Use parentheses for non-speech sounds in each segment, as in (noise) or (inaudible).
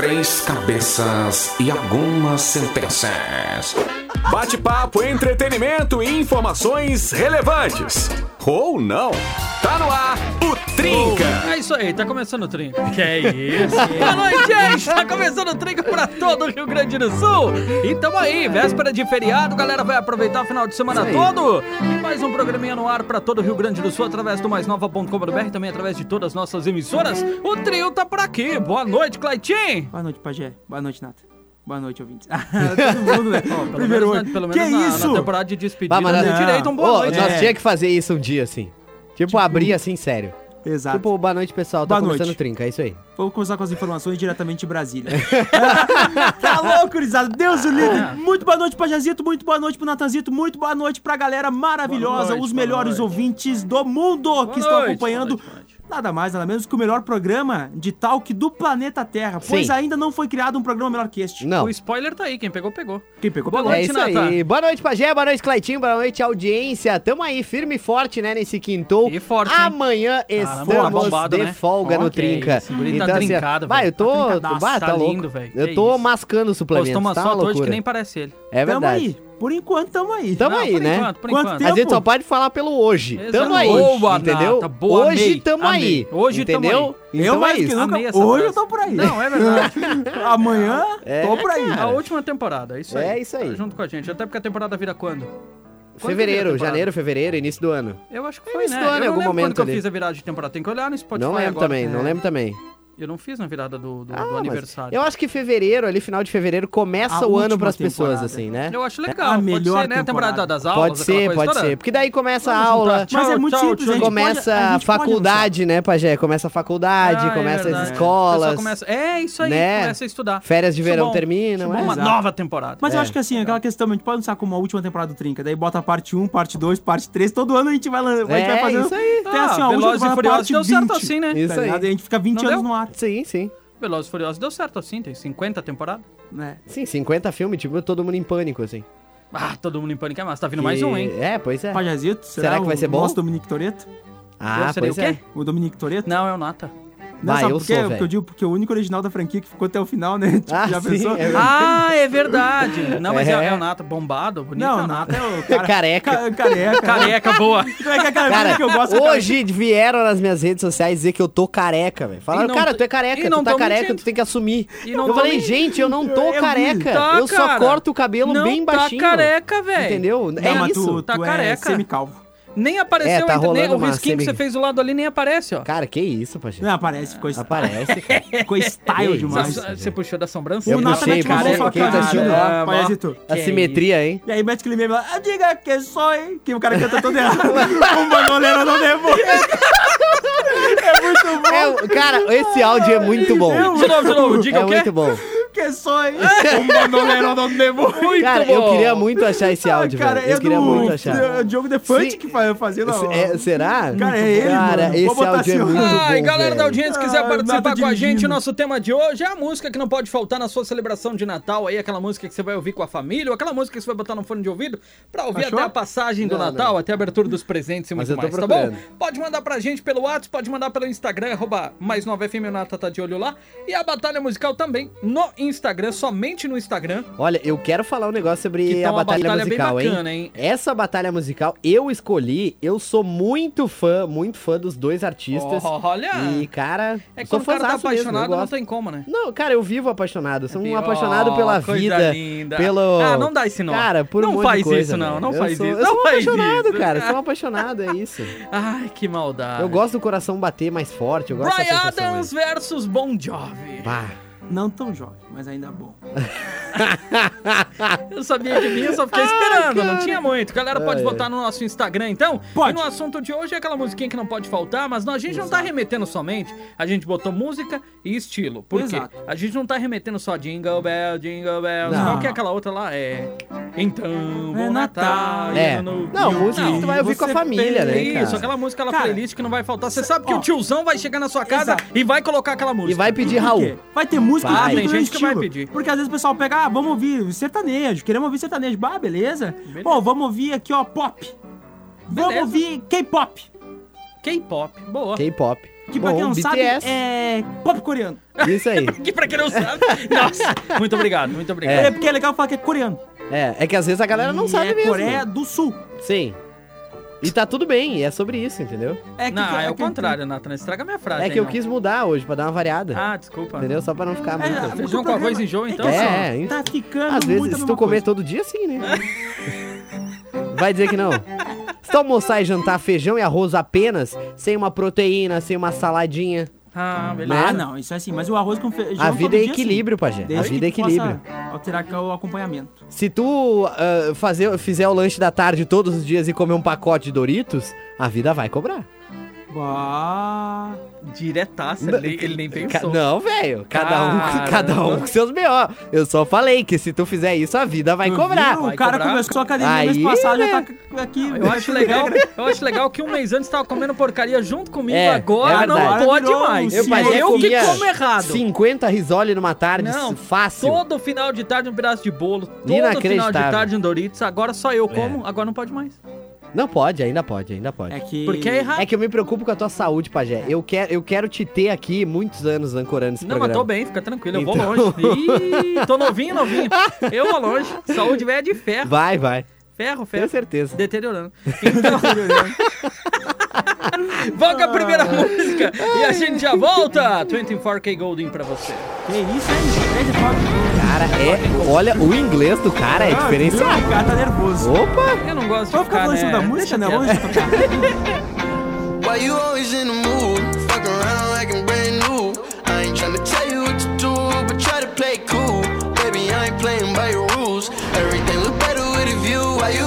três cabeças e algumas sentenças. Bate-papo, entretenimento e informações relevantes. Ou não. Tá no ar o Trinca. É isso aí, tá começando o Trinca. Que é isso? (laughs) Boa noite, gente! Tá começando o Trinca pra todo o Rio Grande do Sul. E tamo aí, véspera de feriado, galera vai aproveitar o final de semana todo. E mais um programinha no ar pra todo o Rio Grande do Sul, através do maisnova.com.br e também através de todas as nossas emissoras. O trio tá por aqui. Boa noite, Claitinho. Boa noite, Pajé. Boa noite, Nata. Boa noite, ouvintes. (laughs) Todo mundo, né? Pelo Primeiro menos, na, pelo que menos na, isso? na temporada de despedida, Bah, mas não. direito um boa Ô, noite. nós É. tinha que fazer isso um dia, assim. Tipo, abrir assim, sério. Exato. Tipo, boa noite, pessoal. Tá Boa começando noite. o Trinca, é isso aí. Vamos começar com as informações diretamente de Brasília. (laughs) tá louco, gurizada? Deus o livre. Muito boa noite, Pajazito. Muito boa noite pro Natanzito. Muito boa noite pra galera maravilhosa, noite, os melhores noite. ouvintes do mundo Boa que estão noite, acompanhando. boa noite, boa noite. Nada mais, nada menos que o melhor programa de talk do planeta Terra, pois Sim. ainda não foi criado um programa melhor que este. Não. O spoiler tá aí, quem pegou, pegou. Quem pegou, Boa pegou. É noite, isso aí. Boa noite, Pajé. Boa noite, Claitinho. Boa noite, audiência. Tamo aí, firme e forte, né, nesse quintou. E forte, hein? Amanhã Caramba, estamos bombado, de né? folga Ó, no Trinca. isso, o guri tá assim, trincado, vai, eu velho. tô... Tá Bah, tá tá louco. lindo, velho. Eu tô mascando suplementos, Postou uma tá uma foto hoje que nem parece ele. É Tamo verdade. aí. Por enquanto, tamo aí. Tamo Não, aí, por né? enquanto, por Quanto enquanto. tempo? A gente só pode falar pelo hoje. Exato. Tamo aí, Boa, entendeu? Nata, boa, hoje amei, tamo amei. aí. Hoje tamo entendeu? Eu Então mais é que isso. nunca. Hoje frase. eu tô por aí. Não, é verdade. (laughs) Amanhã, É, tô por aí. A última temporada, é isso aí. É isso aí. Tá junto com a gente. Até porque a temporada vira quando? Quando Fevereiro, janeiro, fevereiro, início do ano. Eu acho que foi, Início né? do ano, eu em não algum lembro quando momento que eu ali. fiz a virada de temporada. Tem que olhar no Spotify não lembro agora. também, não É. lembro também. Eu não fiz na virada do, do- Ah, do aniversário. Eu acho que fevereiro, ali final de fevereiro, começa A o ano última pras pessoas, assim, né? Eu acho É legal. a pode melhor ser, né? A temporada temporada. das aulas, Pode ser, coisa pode toda. ser. Porque daí começa a aula, juntar. Mas é Tchau, muito tchau, simples, tchau. gente começa pode- a a faculdade, né, Pajé? Começa a faculdade, Ah, é começa as. O pessoal escolas, Começa... É, isso aí. né? Começa a estudar. férias de Isso verão bom. terminam, é. uma Exato. nova temporada. Mas eu É. acho que assim, aquela questão, a gente pode usar como a última temporada do Trinca. Daí bota parte 1, parte 2, parte 3. Todo ano a gente vai, a gente vai É, fazendo. isso aí. Tem assim, Ah, a última temporada, Furiosos parte deu certo 20, assim, né? Isso tá aí. E a gente fica 20 Não anos no ar. Sim, sim. Velozes e Furiosos deu certo assim, tem 50 temporadas. Né? Sim, 50 filmes, tipo, todo mundo em pânico, assim. Ah, todo mundo em pânico é massa. Tá vindo mais um, hein? É, pois é. Pajazito, será, Será que vai o ser bom? Nosso Dominique Toreto? Ah, pois o quê? é. O Dominique Toreto? Não, é o Nata. Não, Vai, sabe eu por quê? sou, Porque velho. eu digo porque o único original da franquia que ficou até o final, né? (laughs) Tipo, Ah, já sim, pensou? é verdade. (laughs) Ah, é verdade. Não, mas é, É. é o Nata bombado, bonito. é Não, o o Nata. É o cara... Careca. Ca- careca. Careca, boa. (laughs) Como é que é aquela Cara, coisa que eu gosto? aquela- hoje vieram nas minhas redes sociais dizer que eu tô careca, velho. Falaram, não cara, tu é careca, e tu não tá careca, mentindo. tu tem que assumir. E não eu falei, mentindo. gente, eu não tô Eu vi. careca. Tá, eu só cara. corto o cabelo não bem baixinho. tá careca, velho. Entendeu? Não, é mas isso. tu, Tá tu é careca. semicalvo. Nem apareceu É, tá ainda, nem o risquinho que você fez do lado ali nem aparece, ó. Cara, que isso, Pajé. Não, aparece, ficou style. Aparece, (laughs) cara. Ficou style demais. Você, você puxou da sobrancelha? Eu puxei, fala, quem tá assistindo, "Caramba, ó. Pajazito." A simetria, hein? E aí mete aquele meme lá, "Ah, diga que sou, hein? Que o cara canta todo errado. (laughs) um banoleiro não devolve. (laughs) é muito bom. É, cara, esse áudio é muito bom. De novo, de novo, diga É o quê? muito bom. Que sou, hein? um não devolve. Muito Cara, bom. eu queria muito achar esse áudio, cara, velho. Eu é queria do muito achar. é o Diogo Defante que fa- fazia não. É, será? Cara, é ele, Cara, mano. Vou esse botar áudio é assim, muito bom, Ai, galera velho. da audiência, se quiser Ah, participar com a gente, nosso tema de hoje é a música que não pode faltar na sua celebração de Natal, aí aquela música que você vai ouvir com a família, ou aquela música que você vai botar no fone de ouvido pra ouvir Achou? até a passagem do Não, Natal, não. até a abertura dos presentes e Mas muito eu tô mais, tá bom? Pode mandar pra gente pelo WhatsApp, pode mandar pelo Instagram, arroba mais nova FM, Nata tá de olho lá, e a Batalha Musical também no Instagram, somente no Instagram. Olha, eu quero falar um negócio Que sobre tá a batalha, batalha musical, bacana, hein? hein? Essa batalha musical eu escolhi, eu sou muito fã, muito fã dos dois artistas. Olha! E, cara, É sou quando o cara tá fãzaço mesmo, eu apaixonado, não tem como, né? Não, cara, eu vivo apaixonado. Sou um apaixonado Oh, pela vida. linda. Pelo. Ah, não dá esse nó. Cara, por Não um monte faz de coisa, isso, não, não Eu faz sou- isso, Eu sou não faz apaixonado, isso. cara. Sou um (laughs) apaixonado, é isso. Ai, que maldade. Eu gosto do coração bater mais forte. Eu gosto Brian Adams versus Bon Jovi. Bah. Não tão jovem, mas ainda bom. (laughs) (laughs) Eu sabia que vinha, eu só fiquei esperando, não tinha muito. Galera, pode Ai, votar no nosso Instagram, então. Pode. E no assunto de hoje é aquela musiquinha que não pode faltar, mas não, a gente não tá remetendo somente, a gente botou música e estilo. Por quê? Exato. A gente não tá remetendo só Jingle Bell, Jingle Bells, Não. qual que é aquela outra lá? É... Então, É Natal. É. no- Não, música que tu vai ouvir com a família, né, Isso, cara? aquela música, aquela Cara, playlist que não vai faltar. Você sabe que ó, o tiozão vai chegar na sua casa exato. e vai colocar aquela música. E vai pedir Raul. quê? Vai ter música Vai. e Tem gente que vai pedir. Porque às vezes o pessoal pega, ah, vamos ouvir sertanejo, queremos ouvir sertanejo. Bah, beleza. Beleza. Pô, vamos ouvir aqui, ó, pop. Vamos Beleza. ouvir K-pop. K-pop, boa. K-pop. Que pra Bom, quem não sabe, BTS. é pop coreano. Isso aí. (laughs) Que pra quem não sabe. Nossa, muito obrigado, muito obrigado. É, porque é legal falar que é coreano. É, é que às vezes a galera não E sabe é mesmo. Coreia do Sul. Sim. E tá tudo bem, e é sobre isso, entendeu? É que, Não, é o que- contrário, Nathan. Estraga minha frase. É aí, que eu não. quis mudar hoje, pra dar uma variada. Ah, desculpa. Entendeu? Só pra não ficar muito... É, Feijão com arroz programa- enjoa, então? É, É, tá ficando Às muito vezes, se tu comer coisa. todo dia, sim, né? Vai dizer que não. Se tu almoçar e jantar feijão e arroz apenas, sem uma proteína, sem uma saladinha, Ah, beleza. Ah, não, isso é assim. Mas o arroz com feijão a vida todo é dia, equilíbrio, pajé. sim. A vida é equilíbrio. Alterar o acompanhamento. Se tu ah, fazer, fizer o lanche da tarde todos os dias e comer um pacote de Doritos, a vida vai cobrar. Diretaça, ele, ele nem Ca- pensou. Não, velho. Cada um, cada um com seus B.O. Eu só falei que se tu fizer isso, a vida vai cobrar. viu? Vai O cara cobrar. começou a academia mês Aí, passado, né? já tá aqui. Eu acho legal, eu acho legal que um mês antes tava comendo porcaria junto comigo, É, agora é não pode mais. Eu, eu que como errado. 50 risole numa tarde, Não, fácil. Todo final de tarde um pedaço de bolo, todo final de. É. tarde um Doritos, agora só eu como, agora não pode mais. Não pode, ainda pode, ainda pode. É que... Porque é errado. É que eu me preocupo com a tua saúde, Pajé. Eu quero, eu quero te ter aqui muitos anos ancorando esse Não, mas programa. tô bem, fica tranquilo, eu Então- vou longe. (laughs) Ih, tô novinho, novinho. Eu vou longe. Saúde velha de ferro. Vai, vai. Ferro, Tenho ferro. certeza. Deteriorando. Então... (laughs) Vamos com a primeira música e a gente já volta. 24K Golden pra você. Que isso, hein? Três de fogo. Cara, é. Olha, o inglês do cara é Ah, diferenciado. O cara tá nervoso. Opa! Eu não gosto de Vamos ficar ficar, falando em cima né? da música, né? Vamos tocar. Why you always in the mood? Fuck around like I'm brand new. I ain't tryna tell you what to do, but try to play cool. Baby, I ain't playing by your rules. Everything look better with a view. Why you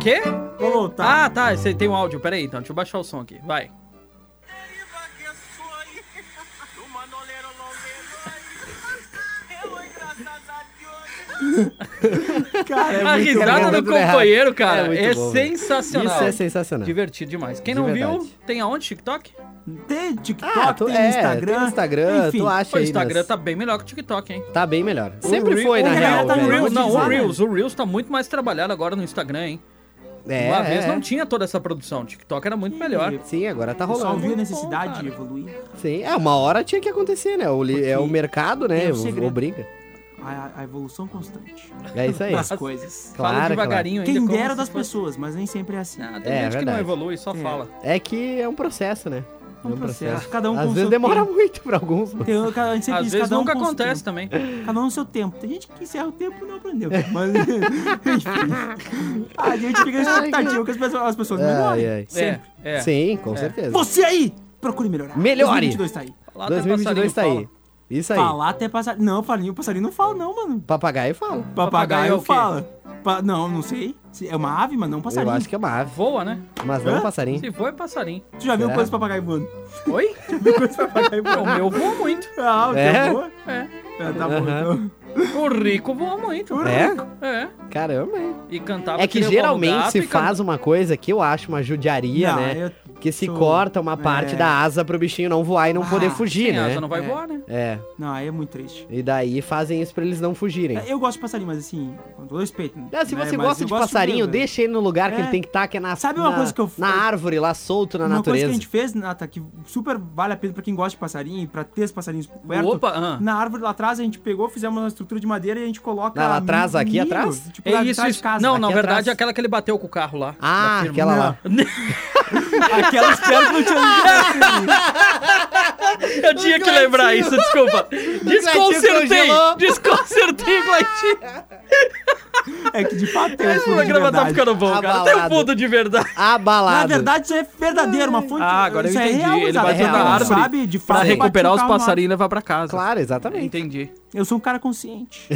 Quê? Vou voltar. Ah, tá, você tem um áudio, peraí, então, deixa eu baixar o som aqui, vai. (laughs) Cara, é a risada do errado. companheiro, É cara, muito é, bom, sensacional. Isso é sensacional. Divertido demais. Quem De não verdade. viu, tem aonde, TikTok? Tem TikTok, Ah, tu, tem é, Instagram. tem Instagram, enfim. tu acha O aí Instagram nas- tá bem melhor que o TikTok, hein? Tá bem melhor. Sempre O foi, o na real, tá o. Reels, não, o. Reels, o Reels tá muito mais trabalhado agora no Instagram, hein? É, Uma vez é. não tinha toda essa produção, o TikTok era muito melhor. Sim, agora tá rolando. viu a necessidade cara. de evoluir. Sim, é, uma hora tinha que acontecer, né? O, é o mercado, né? é o. Obriga. A, a evolução constante É isso aí. das coisas. Fala Claro, devagarinho ainda. Quem dera das pessoas, mas nem sempre é assim. Ah, tem É, gente que não evolui, só É. fala. É que é um processo, né? É um processo. Cada um com Às o vezes seu demora tempo. muito pra alguns. mas- Tem, a gente sempre Às diz, vezes cada um nunca com o seu acontece tempo. também. Cada um no seu tempo. Tem gente que encerra o tempo e não aprendeu. Mas, (laughs) enfim. A gente fica expectativa que as pessoas, as pessoas melhorem. ai. É, é. Sim, com certeza. Você aí! procure melhorar. Melhore. 2022 tá aí. Lá até 2022 tá aí. Isso aí. Falar até passarinho. Não, passarinho, passarinho não fala não, mano. Papagaio fala. Papagaio Papagaio é o fala. Pa- Não, não sei. Se- É uma ave, mas não um Eu passarinho. acho que é uma ave. Voa, né? Mas não Hã? um passarinho. Se for, é passarinho. Tu já viu Será? coisa de papagaio voando? Oi? (laughs) Viu coisa de papagaio O voando? meu voa muito. Ah, o É? teu voa? É. É, tá bom, então. O rico voa muito. É? É. Caramba, hein? E cantava É que o geralmente se can- faz uma coisa que eu acho uma judiaria, Não, né? eu Que se corta uma parte é. da asa pro bichinho não voar e não Ah, poder fugir, Sim, né? asa não vai É. voar, né? É. Não, aí é muito triste. E daí fazem isso pra eles não fugirem. É, Eu gosto de passarinho, mas assim, com todo respeito. É, se né, você mas gosta de passarinho, ver, deixa ele no lugar que É. ele tem que estar, que é na, Sabe uma na- coisa que eu- na árvore, lá solto na Uma natureza. coisa que a gente fez, Nata, que super vale a pena pra quem gosta de passarinho, pra ter os passarinhos perto. Opa, ah. Na árvore lá atrás a gente pegou, fizemos uma estrutura de madeira e a gente coloca. Lá atrás, aqui ninho, atrás? Tipo, É isso, atrás isso. de casa. Não, aqui na verdade atrás. é aquela que ele bateu com o carro lá. Ah, aquela lá. (laughs) Aquela espero que não tinha (laughs) Eu tinha que lembrar isso, desculpa. (laughs) Desconcertei! (laughs) Desconcertei, Glaitinho. É que de fato tem um O fundo de programa tá verdade. ficando bom, cara. Tem um Abalado. fundo de verdade. Abalado. Na verdade, isso é verdadeiro, uma fonte. Ah, agora eu isso é entendi. real, ele sabe? bateu É na árvore sabe? De pra fato, eu recuperar os passarinhos e levar pra casa. Claro, exatamente. Entendi. Eu sou um cara consciente.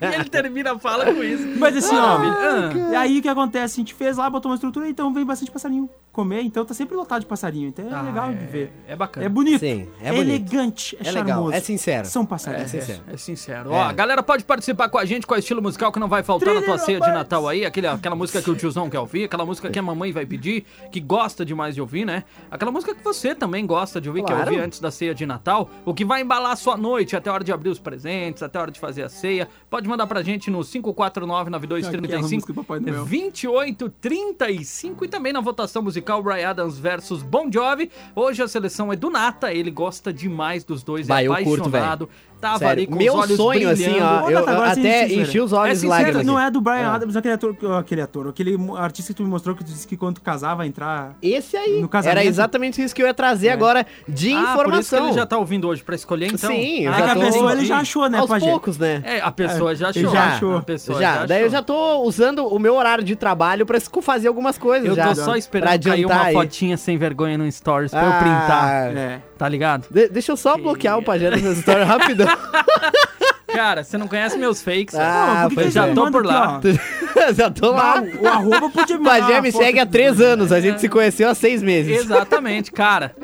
ele termina a fala com isso. Mas assim, ó. Ah, E aí o que acontece? A gente fez lá, botou uma estrutura, então vem bastante passarinho comer, então tá sempre lotado de passarinho. Então é Ah, legal é- de ver. É bacana. É bonito. Sim, é é bonito. elegante, é, É charmoso. legal, é sincero. São passarinhos. É sincero. É sincero. É. Ó, a galera pode participar com a gente com o estilo musical que não vai faltar na tua Trilha ceia de. Natal aí. Aquele, aquela música que o tiozão quer ouvir, aquela música que a mamãe vai pedir, que gosta demais de ouvir, né? Aquela música que você também gosta de ouvir, Claro. quer ouvir antes da ceia de Natal. O que vai embalar a sua noite até a hora de abrir os presentes, até a hora de fazer a ceia. Pode mandar pra gente no 549-9235 música do Papai Noel. 2835 e também na votação musical Brian Adams versus Bon Jovi. Hoje a seleção é do Nata, ele gosta demais dos dois, Bah, é eu curto, apaixonado. Tava Sério, ali com meu os olhos sonho, assim, ó, eu, eu até sincero. enchi os olhos É sincero, lágrimas. Não aqui. é do Brian Ah. Adams, aquele ator, aquele ator, aquele artista que tu me mostrou que tu disse que quando tu casava entrar. Esse aí, No casamento. era exatamente isso que eu ia trazer agora de Ah, por isso que informação. ele já tá ouvindo hoje pra escolher, então. Sim, eu ah, É que já a tô- pessoa ele já achou, né, Aos Pajé? poucos, né? É, a pessoa já ele achou. já achou. A pessoa já, já, daí eu já tô usando o meu horário de trabalho pra fazer algumas coisas Eu já. tô só esperando cair uma aí. fotinha sem vergonha no Stories pra eu Ah, printar. É. Tá ligado? de- deixa eu só bloquear o Pajé das minhas histórias rapidão. (laughs) Cara, você não conhece meus fakes. Ah, Não, por que foi que já tô por lá. já tô lá. Ah, o arroba podia mandar Pajé me segue há três anos, a gente se conheceu há seis meses. Exatamente, cara.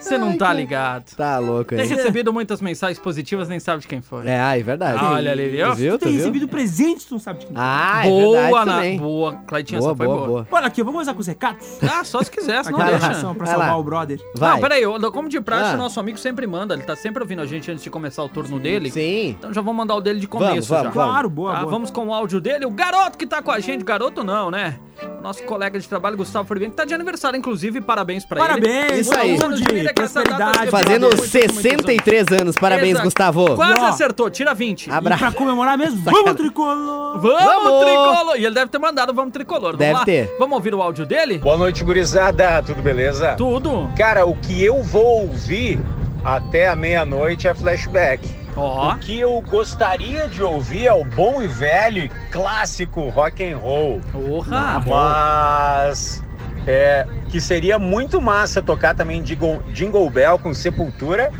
Você não tá ligado. Tá louco Tem aí. recebido muitas mensagens positivas, nem sabe de quem foi. É, ah, é verdade. Olha ali, viu? Tu viu, Tu tem viu? recebido presentes, tu não sabe de quem. Ah, é boa, verdade na... também. boa. Claitinha, Boa, essa foi boa, boa. boa. Olha aqui, vamos começar com os recados? (laughs) Ah, só se quiser, senão Aquela deixa. relação pra Vai salvar lá. o brother. Vai. Não, peraí, como de praxe, Ah. o nosso amigo sempre manda. Ele tá sempre ouvindo a gente antes de começar o turno dele. Sim. Então já vou mandar o dele de Vamos, começo vamos, já. vamos. Claro, boa, Tá, boa. vamos com o áudio dele. O garoto que tá com a gente, garoto não, né? Nosso colega de trabalho, Gustavo que tá de aniversário, inclusive, parabéns pra ele. Parabéns, Isso aí. De vida, prosperidade. Fazendo muito, muito, muitos 63 anos. Parabéns, Exato. Gustavo. Quase ó, acertou, tira 20. Abra- E pra comemorar mesmo, vamos, tricolor! Vamos, Vamos! tricolor! E ele deve ter mandado vamos tricolor. Vamos Deve lá? ter. Vamos ouvir o áudio dele? Boa noite, gurizada. Tudo beleza? Tudo. Cara, o que eu vou ouvir até a meia-noite é flashback. Ó. O que eu gostaria de ouvir é o bom e velho e clássico rock and roll. Porra. Mas é, que seria muito massa tocar também Jingle, Jingle Bell com Sepultura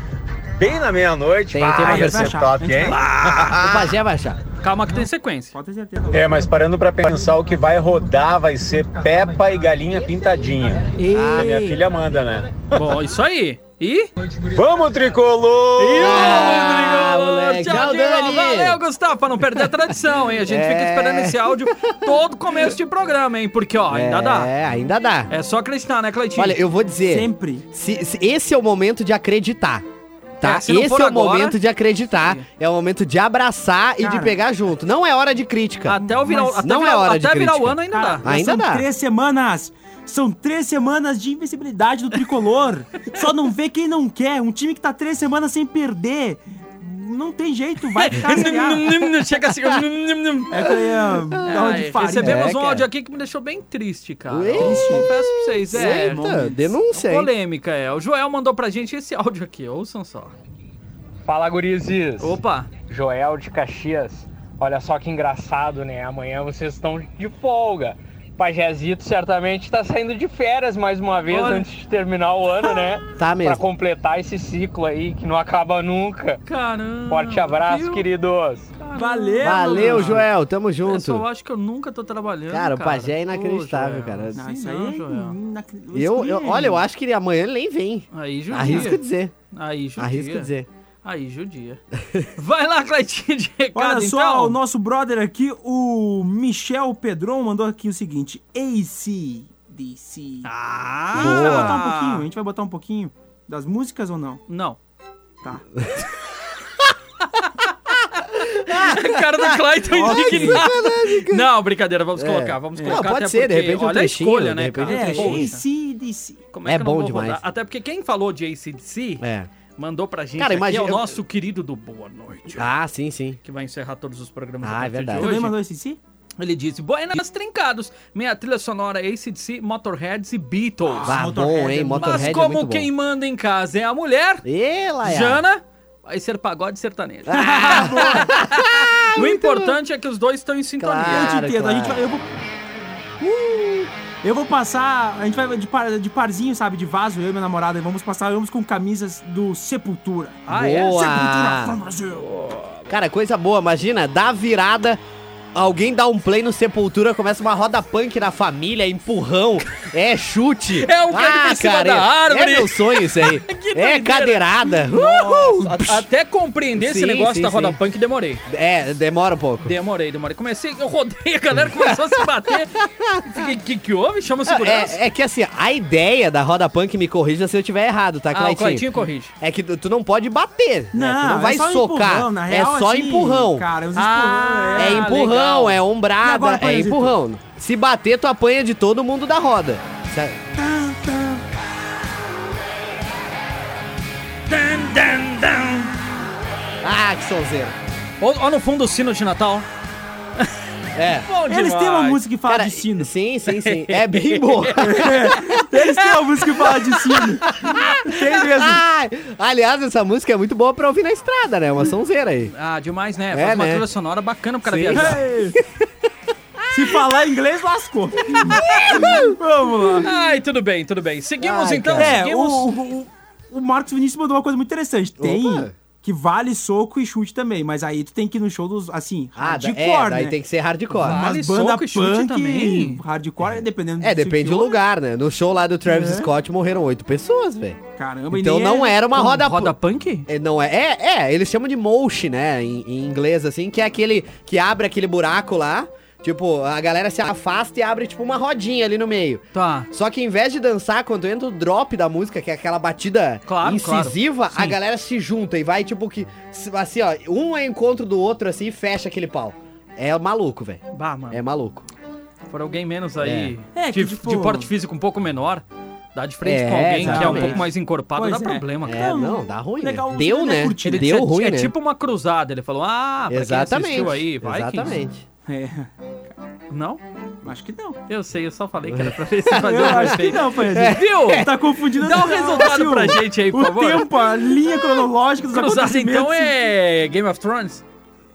bem na meia-noite. Tem- tem uma Ah, versão. ser top, hein? O Pajé vai achar. Calma que tem sequência. Pode ter certeza. É, mas parando pra pensar, o que vai rodar vai ser Peppa e Galinha Pintadinha. Ah, minha filha manda, né? Bom, isso aí. E? Vamos, tricolor! Ah, Tricolor, moleque. tchau, Tchau. Dani. Valeu, Gustavo, pra não perder a tradição, hein? A gente fica É. esperando esse áudio todo começo de programa, hein? Porque, ó, ainda dá. É, ainda dá. É só acreditar, né, Cleitinho? Olha, eu vou dizer. Sempre. Se, se- esse é o momento de acreditar. Tá? É, esse é o agora- momento de acreditar. É o momento de abraçar e de Cara. pegar junto. Não é hora de crítica. Até, o virar, Mas até, não virar, é hora de até virar o crítica. ano ainda Cara, dá. Ainda são dá. três semanas. São três semanas de invencibilidade do tricolor. Só não vê quem não quer. Um time que tá três semanas sem perder. Não tem jeito, vai (laughs) ficar. Chega assim. É que é, Ai, farinha. recebemos É, um áudio aqui que me deixou bem triste, cara. Eu Confesso pra vocês, é. Eita, denúncia, hein? Polêmica, é. O Joel mandou pra gente esse áudio aqui, ouçam só. Fala, gurizes. Opa, Joel de Caxias. Olha só que engraçado, né? Amanhã vocês estão de folga. Pajezito certamente tá saindo de férias mais uma vez Olha. antes de terminar o ano, né? (laughs) Tá Pra mesmo. completar esse ciclo aí que não acaba nunca. Caramba. Forte abraço, viu? queridos. Caramba. Valeu! Valeu, mano. Joel. Tamo Eu junto. só acho que eu nunca tô trabalhando. Cara, o Pajé é inacreditável, Ô, Joel, cara. Não, isso aí é Joel. Eu, eu- olha, eu acho que amanhã ele nem vem. Aí judia. Arrisco dizer. Aí judia. Arrisco dizer. Aí judia. (laughs) Vai lá, Cleitinho de recado, Olha só, então. o nosso brother aqui, o Michel Pedron, mandou aqui o seguinte: AC, DC. Ah! A gente vai botar um pouquinho, a gente vai botar um pouquinho das músicas ou não? Não. Tá. (laughs) A cara do Clayton indignado. Não, brincadeira, vamos colocar, vamos É. colocar. Não, pode até ser, de porque, repente um Olha a escolha, de né, repente cara? um É, trechinho. AC, DC. Como é, É bom demais. rodar? Até porque quem falou de ACDC É. mandou pra gente Cara, aqui imagina- é o nosso querido do Boa Noite. Ah, sim, sim. Que vai encerrar todos os programas Ah, a é verdade. de Também mandou esse AC? Ele disse, Buenas Trincados, minha trilha sonora é ACDC, Motorheads e Beatles. Ah, Motorhead bom, hein? é- Motorhead Mas é como muito quem bom. manda em casa é a mulher, Ela é. Jana, vai ser pagode sertanejo. Ah, (laughs) (laughs) o importante é que os dois estão em sintonia. Eu te Claro, entendo, a gente claro. vai. Eu vou. Uh, eu vou passar. A gente vai de, par, de parzinho, sabe? De vaso, eu e minha namorada. e Vamos passar, vamos com camisas do Sepultura. Ah, é? Boa. Sepultura from Brasil. Cara, coisa boa, imagina, dá virada, alguém dá um play no Sepultura, começa uma roda punk na família, empurrão, é chute. É um cara em cima da árvore. É meu sonho isso aí. (laughs) Que é cadeirada. Uhul. A- Até compreender esse Sim, negócio sim, da roda sim. punk, demorei. É, demora um pouco. Demorei, demorei. Comecei, eu rodei, a galera começou a se bater. Fiquei, que que houve? Chama a segurança. É, é que assim, a ideia da roda punk, me corrija se eu tiver errado, tá, ah, o? Cleitinho corrige. É que tu tu não pode bater, né? Tu Não, não vai é só socar, empurrão, na real, é só assim, empurrão. Cara, os Ah, empurrão, É Ah, empurrão, legal. É E ombrada, agora, é Panzito? empurrão. Se bater, tu apanha de todo mundo da roda. Certo? Ah, que sonzeira. Ó, ó no fundo o sino de Natal. É. (laughs) Eles têm uma música que fala Cara, de sino. Sim, sim, sim. É bem boa. (laughs) (laughs) Eles têm uma música que fala de sino. Tem mesmo. (laughs) Ai, aliás, essa música é muito boa pra ouvir na estrada, né? Uma sonzeira aí. Ah, demais, né? É, Faz uma né? trilha sonora bacana pro cara Sim. viajar. (laughs) Se falar inglês, lascou. (laughs) Vamos lá. Ai, tudo bem, tudo bem. Seguimos Ai, então. É, seguimos. o, o, o Marcos Vinícius mandou uma coisa muito interessante. Tem Opa. Que vale soco e chute também, mas aí tu tem que ir no show dos, assim, Ah, hardcore, é, daí né? tem que ser hardcore. Vale Mas banda soco e chute também. hardcore, dependendo É, depende do lugar, né? No show lá do Travis É. Scott morreram oito pessoas, velho. Caramba, e Então não é... era uma roda, roda punk? É, Não é, é, é, eles chamam de mosh, né, em, em inglês, assim, que é aquele que abre aquele buraco lá, tipo, a galera se afasta e abre, tipo, uma rodinha ali no meio. Tá. Só que em vez de dançar, quando entra o drop da música, que é aquela batida Claro, incisiva, claro. a galera se junta e vai, tipo, que, assim, ó, um é encontro do outro, assim, e fecha aquele pau. É maluco, velho. Bah, mano. É maluco. For alguém menos aí, É. É, que de, tipo- de porte físico um pouco menor, dá de frente É, com alguém que é um exatamente. pouco mais encorpado, Pois dá é. problema, cara. É, Não, não, dá ruim, legal, né? Deu, né, né? Ele Deu é, ruim, é né? tipo uma cruzada. Ele falou, ah, pra Exatamente. quem assistiu aí, vai Exatamente. (laughs) É, que... Não? acho que não. Eu sei, eu só falei que era pra ver se (laughs) fazia Eu um acho que efeito. não, Panzinho. Viu? Tá confundindo. Dá um resultado assim, pra o- gente aí, por O favor. tempo, a linha cronológica dos Cruzada acontecimentos. então é Game of Thrones?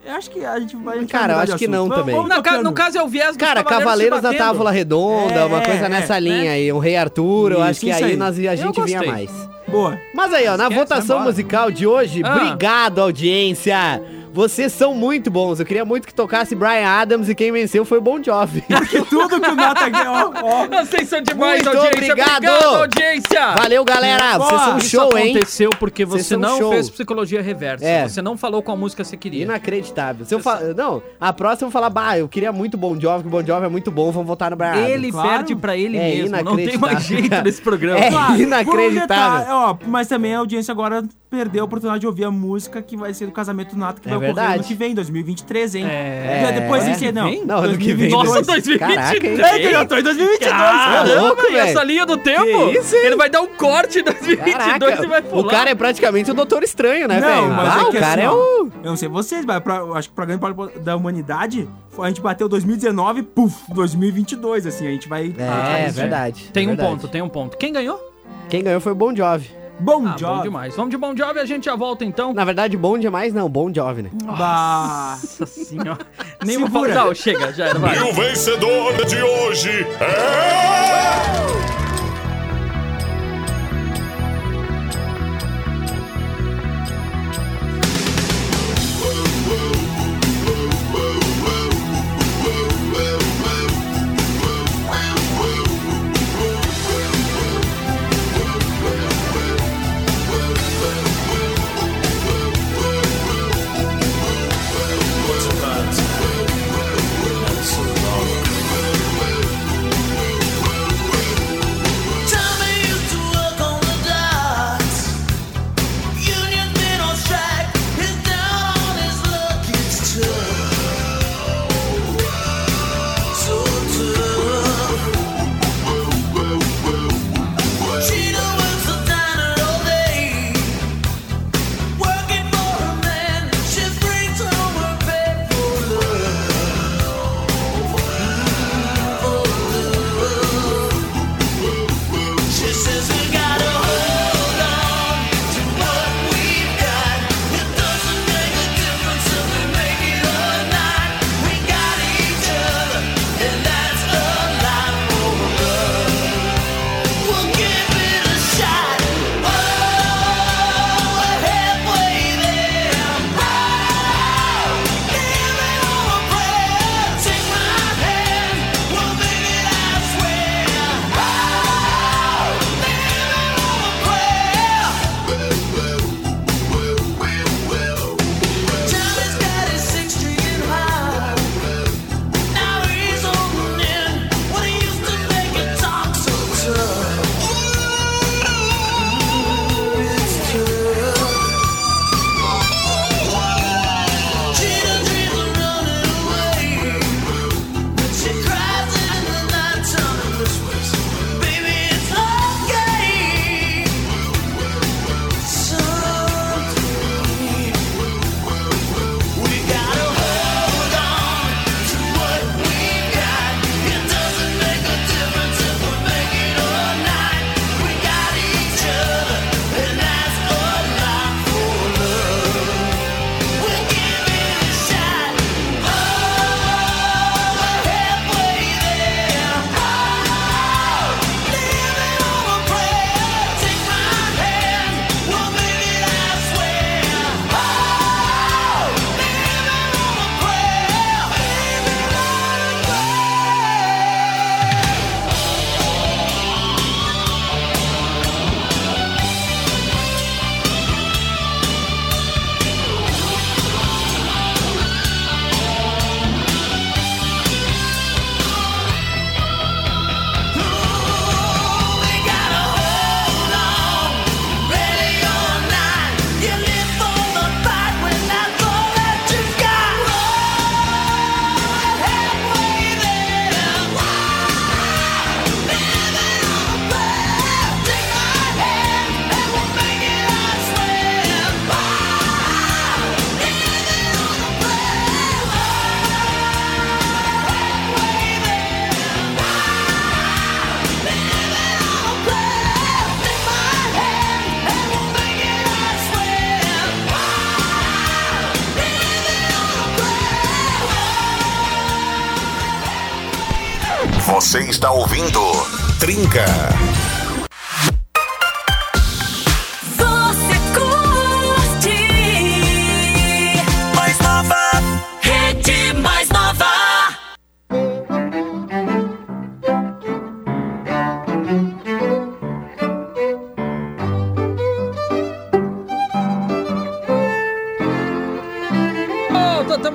Eu acho que a gente vai... a gente Cara, vai eu acho que assunto. não Vamos- também. vamos No, ca- tocando. no caso é o viés dos Cara, Cavaleiros Cavaleiros da. Távola Redonda, É, uma coisa nessa é, linha né? aí, um Rei Arthur, eu acho que aí aí. nós, a gente vinha mais. Boa. Mas aí, ó, na Esquece, votação musical de hoje, Ah. obrigado, audiência! Vocês são muito bons. Eu queria muito que tocasse Brian Adams e quem venceu foi o Bon Jovi. (laughs) Que tudo que o Nata... Ó, ó. Vocês são demais, Muito audiência. obrigado. audiência. Valeu, galera! Boa. Vocês são Isso show, hein? aconteceu porque Vocês você não show. fez psicologia reversa. É. Você não falou com a música que você queria. Inacreditável. Se eu fa... Não, a próxima eu vou falar, bah, eu queria muito Bon Jovi, que o Bon Jovi é muito bom, vamos votar no Brian Adams. Ele Claro. perde pra ele É mesmo. Não tem mais inacreditável. jeito nesse (laughs) programa. É. Claro, inacreditável. um detalhe, ó, mas também a audiência agora perdeu a oportunidade de ouvir a música que vai ser do casamento do Nato, que É vai verdade. ano que vem, 2023, hein? É. Já Depois É. disso, não. Vem? Não, ano que vem. Nossa, 2022. 2023. Caraca, hein? É que eu tô em 2022, Caramba, cara. louco, e essa linha do tempo? Que isso, hein? Ele vai dar um corte em 2022 Caraca, e vai pular. o cara é praticamente o Doutor Estranho, né, Não, velho? mas Ah, é o que cara assim, é o... Eu não sei vocês, mas pra- eu acho que o programa da humanidade, a gente bateu 2019, puf, 2022, assim, a gente vai... É, é verdade. Tem é um verdade. ponto, tem um ponto. Quem ganhou? Quem ganhou foi o Bon Jovi. Bon Ah, bom Jovi. demais. Vamos de Bon Jovi, a gente já volta então. Na verdade, bom demais não, bom jovem, né? Nossa senhora. (laughs) Nem vou falar. Não, chega, já era. Vai. E o vencedor de hoje é.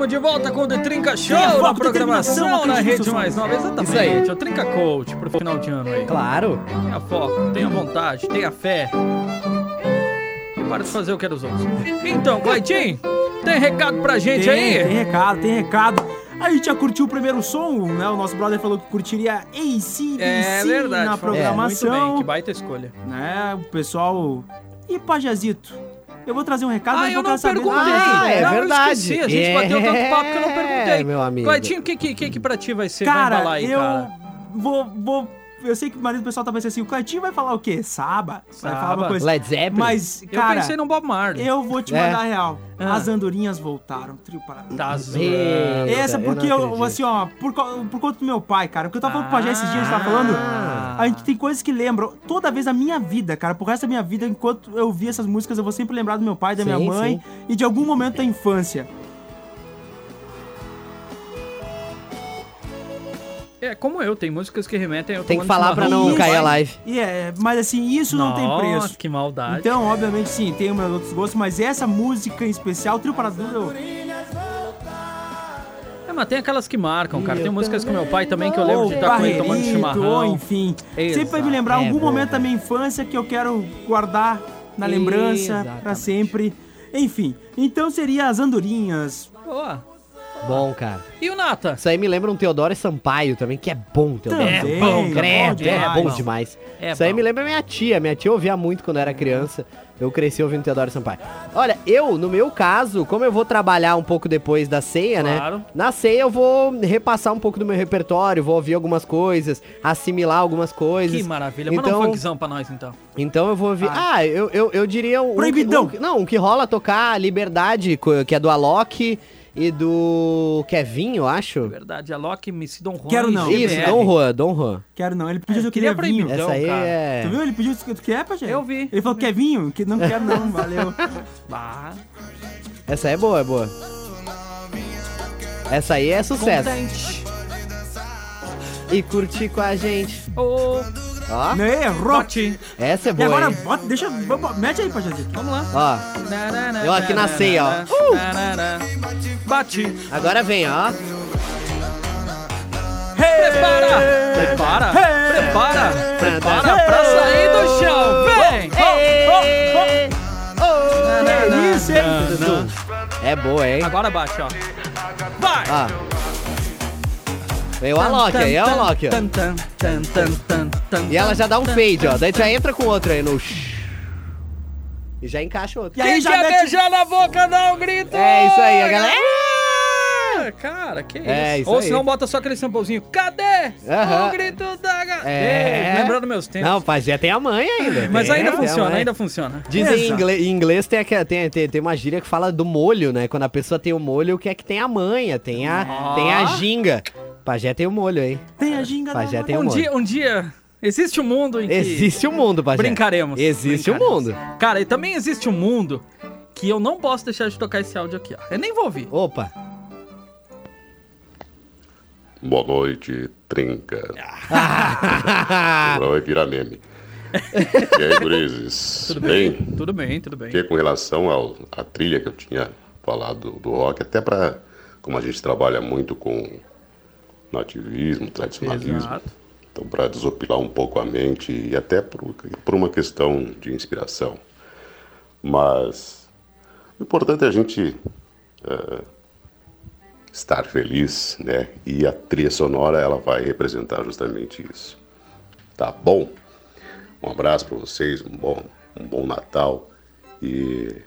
Tamo de volta com o The Trinca Show foco, na programação na rede mais nova. Exatamente. Isso aí. É o Trinca Coach pro final de ano aí. Claro. Tenha foco, tenha vontade, tenha fé. E para de fazer o que é dos outros. Então, Claitinho, tem recado pra gente Tem, aí? tem recado, tem recado. A gente já curtiu o primeiro som, né? O nosso brother falou que curtiria AC/DC É verdade. na programação. Muito bem, que baita escolha. Né? O pessoal... E Pajazito? Eu vou trazer um recado, Ah, mas eu não saber- perguntei. Ah, é Não, eu verdade. esqueci. A gente bateu tanto papo que eu não perguntei. É, meu amigo. Claitinho, o que, que, que, que pra ti vai ser? vai Cara, embalar aí, eu cara? vou, vou eu sei que o marido do pessoal tá pensando assim, o Cleitinho vai falar o quê? Saba? Vai falar uma coisa. Led Zeppelin? Mas, Eu cara, pensei no Bob Marley. eu vou te É. mandar a real. Ah. As andorinhas voltaram, trio parado. Tá zoando. Essa eu porque eu, acredito. assim, ó, por, por conta do meu pai, cara. Porque eu tava falando com o Pajé esses dias, a gente tava falando. Ah. A gente tem coisas que lembram. Toda vez da minha vida, cara, pro resto da minha vida, enquanto eu vi essas músicas, eu vou sempre lembrar do meu pai, da minha Sim, mãe e de algum momento da infância. É, como eu, tem músicas que remetem eu Tem que falar pra chimarrão não cair a live. E é, mas assim, isso não tem Nossa, preço. que maldade. Então, obviamente, sim, tem meus outros gostos, mas essa música em especial, Trio Parador, eu... É, mas tem aquelas que marcam, cara. Tem músicas com meu pai também que eu lembro de estar com ele tomando chimarrão. ou enfim. Sempre vai me lembrar É algum bom, momento da minha infância que eu quero guardar na lembrança pra Exatamente. sempre. Enfim, então seria as andorinhas. Boa. Bom, cara. E o Nata? Isso aí me lembra um Teodoro Sampaio também, que é bom, Teodoro. É bom, bom credo, é demais. bom demais. É Isso aí bom. me lembra minha tia. Minha tia ouvia muito quando eu era criança. Eu cresci ouvindo Teodoro Sampaio. Olha, eu, no meu caso, como eu vou trabalhar um pouco depois da ceia, Claro. né? Na ceia eu vou repassar um pouco do meu repertório, vou ouvir algumas coisas, assimilar algumas coisas. Que maravilha. Manda um Então, funkzão pra nós, então. então eu vou ouvir. Ah, eu, eu, eu diria um. Proibidão. Um, não, um que rola tocar Liberdade, que é do Alok e do Kevin, eu acho. Verdade, a Loki, Missy Don Juan. Quero não. Isso. Dom Juan, Dom Juan. Quero não. Ele pediu se eu queria queria vinho. Essa aí cara. é. Tu viu? Ele pediu se tu quer, Pajé? Eu vi. Ele falou, quer vinho? Que não quero não, (laughs) valeu. Bah, Essa aí é boa, é boa. Essa aí é sucesso. contente. E curtir com a gente. Ô, Ó, né, rock. Bate. essa é E boa. agora, hein? bota, deixa, mete aí, Pajézito. Vamos lá. Ó, Eu aqui na ceia, ó. Uh! Bate. agora vem, ó. Prepara. Prepara. Prepara. Prepara pra sair do chão. Vem. Que isso, hein? É boa, hein? Agora bate, ó. Vai. Ó. Vem o Alok aí, é o Alok, ó. E ela já dá um fade, ó. Daí já entra com outro aí no. E já encaixa outro. E aí Quem já quer mete- beijar na boca, dá um grito! É isso aí, a galera. Ah, Cara, que isso. É, isso Ou aí. senão bota só aquele samplezinho. Cadê Aham. o grito da galera? É. Lembrando meus tempos. Não, pajé tem a mãe ainda. Mas ainda a funciona, ainda funciona. Dizem em inglês, em inglês tem, tem, tem, tem uma gíria que fala do molho, né? Quando a pessoa tem o molho, que é que tem a manha, tem a, Ah. tem a ginga. Pajé tem o molho, hein? Tem a ginga da Pajé tem o Um molho. dia, um dia, existe um mundo em que Existe o mundo, Pajé. brincaremos. Existe o Brincaremos. mundo. Cara, e também existe um mundo que eu não posso deixar de tocar esse áudio aqui, ó. Eu nem vou ouvir. Opa. Boa noite, trinca. (laughs) Agora vai virar meme. E aí, gurizes? (laughs) Tudo bem? bem? Tudo bem, tudo bem. Que com relação ao, à trilha que eu tinha falado do rock, até para como a gente trabalha muito com nativismo, tradicionalismo, Exato. então para desopilar um pouco a mente e até por, por uma questão de inspiração. Mas o importante é a gente eh, estar feliz, né? E a trilha sonora ela vai representar justamente isso. Tá bom? Um abraço para vocês, um bom, um bom Natal e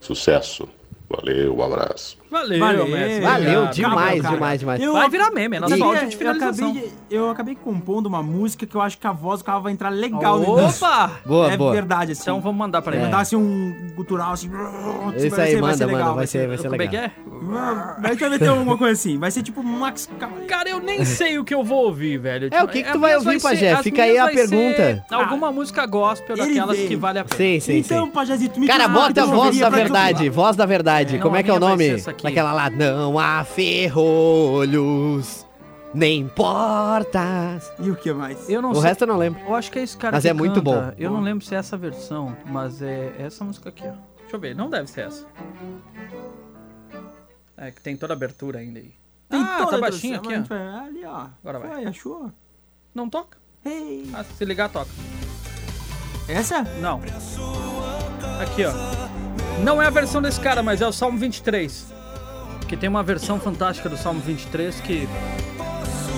sucesso. Valeu, um abraço. Valeu, Valeu, mestre. Valeu Obrigado. demais, cara. demais, demais. Eu- Vai virar meme, é Eu, áudio de eu, acabei finalização. eu acabei compondo uma música que eu acho que a voz do carro vai entrar legal. Opa! Boa, é boa. verdade, assim. Então vamos mandar pra Vai ele. mandar assim um gutural assim. Isso vai aí, ser- vai manda, ser legal, manda, vai ser, vai ser Como é que legal. é? Vai ter, vai ter alguma coisa assim. Vai ser tipo Max. Cara, eu nem sei o que eu vou ouvir, velho. É, o que que As tu vai ouvir, ser- Pajé? Fica aí a vai ser pergunta. Alguma música gospel daquelas que vale a pena. Sim, sim, então, sim. Pajazito, me Cara, que bota a voz da verdade, voz da verdade. É, Como é que é o vai nome? Aqui. Daquela lá, não há ferrolhos, nem portas. E o que mais? Eu não O sei. resto eu não lembro. Eu acho que é esse cara Mas que é muito canta. bom. Eu não lembro se é essa versão, mas é essa música aqui, ó. Deixa eu ver, não deve ser essa. É que tem toda a abertura ainda aí. Tem ah, toda tá baixinho aqui, ó. vai- Ali, ó. Agora vai. Foi, achou? Não toca? Hey. Ah, se ligar, toca. Essa? Não. Aqui, ó. Não é a versão desse cara, mas é o Salmo 23. Que tem uma versão fantástica do Salmo 23 que